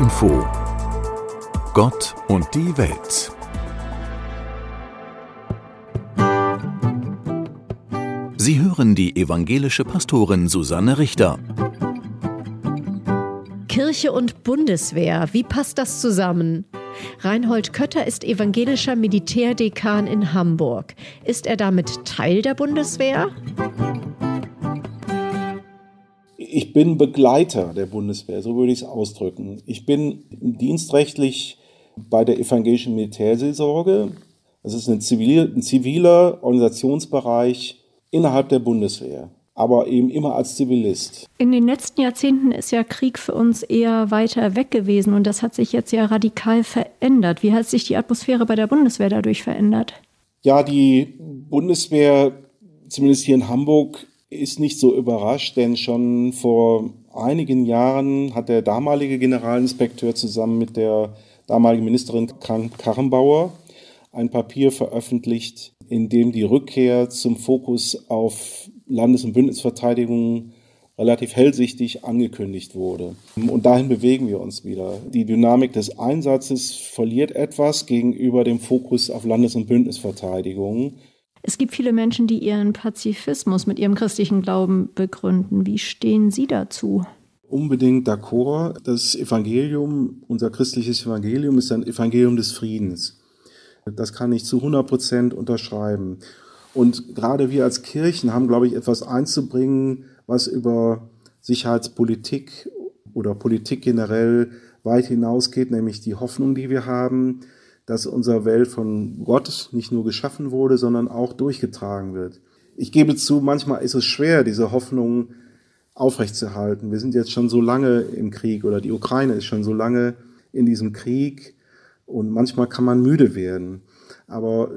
Info Gott und die Welt Sie hören die evangelische Pastorin Susanne Richter. Kirche und Bundeswehr, wie passt das zusammen? Reinhold Kötter ist evangelischer Militärdekan in Hamburg. Ist er damit Teil der Bundeswehr? Ich bin Begleiter der Bundeswehr, so würde ich es ausdrücken. Ich bin dienstrechtlich bei der evangelischen Militärseelsorge. Das ist ein, zivil, ein ziviler Organisationsbereich innerhalb der Bundeswehr, aber eben immer als Zivilist. In den letzten Jahrzehnten ist ja Krieg für uns eher weiter weg gewesen und das hat sich jetzt ja radikal verändert. Wie hat sich die Atmosphäre bei der Bundeswehr dadurch verändert? Ja, die Bundeswehr, zumindest hier in Hamburg, ist nicht so überrascht, denn schon vor einigen Jahren hat der damalige Generalinspekteur zusammen mit der damaligen Ministerin Karrenbauer ein Papier veröffentlicht, in dem die Rückkehr zum Fokus auf Landes- und Bündnisverteidigung relativ hellsichtig angekündigt wurde. Und dahin bewegen wir uns wieder. Die Dynamik des Einsatzes verliert etwas gegenüber dem Fokus auf Landes- und Bündnisverteidigung. Es gibt viele Menschen, die ihren Pazifismus mit ihrem christlichen Glauben begründen. Wie stehen Sie dazu? Unbedingt d'accord. Das Evangelium, unser christliches Evangelium ist ein Evangelium des Friedens. Das kann ich zu 100 Prozent unterschreiben. Und gerade wir als Kirchen haben, glaube ich, etwas einzubringen, was über Sicherheitspolitik oder Politik generell weit hinausgeht, nämlich die Hoffnung, die wir haben, dass unsere Welt von Gott nicht nur geschaffen wurde, sondern auch durchgetragen wird. Ich gebe zu, manchmal ist es schwer, diese Hoffnung aufrechtzuerhalten. Wir sind jetzt schon so lange im Krieg oder die Ukraine ist schon so lange in diesem Krieg und manchmal kann man müde werden. Aber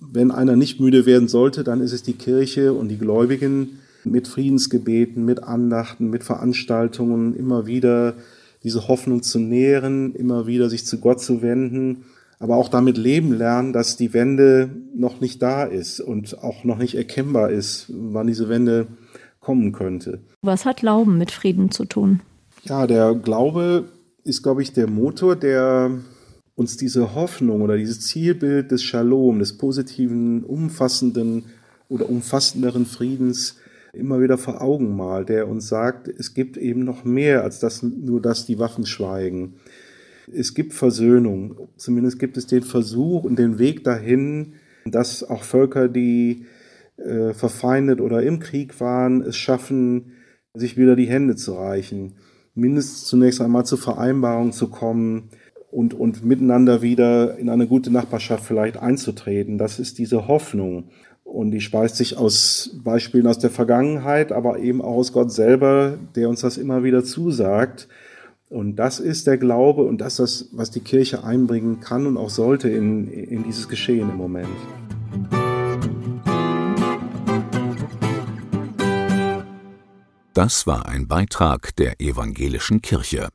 wenn einer nicht müde werden sollte, dann ist es die Kirche und die Gläubigen mit Friedensgebeten, mit Andachten, mit Veranstaltungen immer wieder diese Hoffnung zu nähren, immer wieder sich zu Gott zu wenden, aber auch damit leben lernen, dass die Wende noch nicht da ist und auch noch nicht erkennbar ist, wann diese Wende kommen könnte. Was hat Glauben mit Frieden zu tun? Ja, der Glaube ist, glaube ich, der Motor, der uns diese Hoffnung oder dieses Zielbild des Shalom, des positiven, umfassenden oder umfassenderen Friedens immer wieder vor Augen malt, der uns sagt, es gibt eben noch mehr als das, nur dass die Waffen schweigen. Es gibt Versöhnung, zumindest gibt es den Versuch und den Weg dahin, dass auch Völker, die äh, verfeindet oder im Krieg waren, es schaffen, sich wieder die Hände zu reichen, mindestens zunächst einmal zur Vereinbarung zu kommen, und, und miteinander wieder in eine gute Nachbarschaft vielleicht einzutreten. Das ist diese Hoffnung. Und die speist sich aus Beispielen aus der Vergangenheit, aber eben auch aus Gott selber, der uns das immer wieder zusagt. Und das ist der Glaube und das ist das, was die Kirche einbringen kann und auch sollte in, in dieses Geschehen im Moment. Das war ein Beitrag der evangelischen Kirche.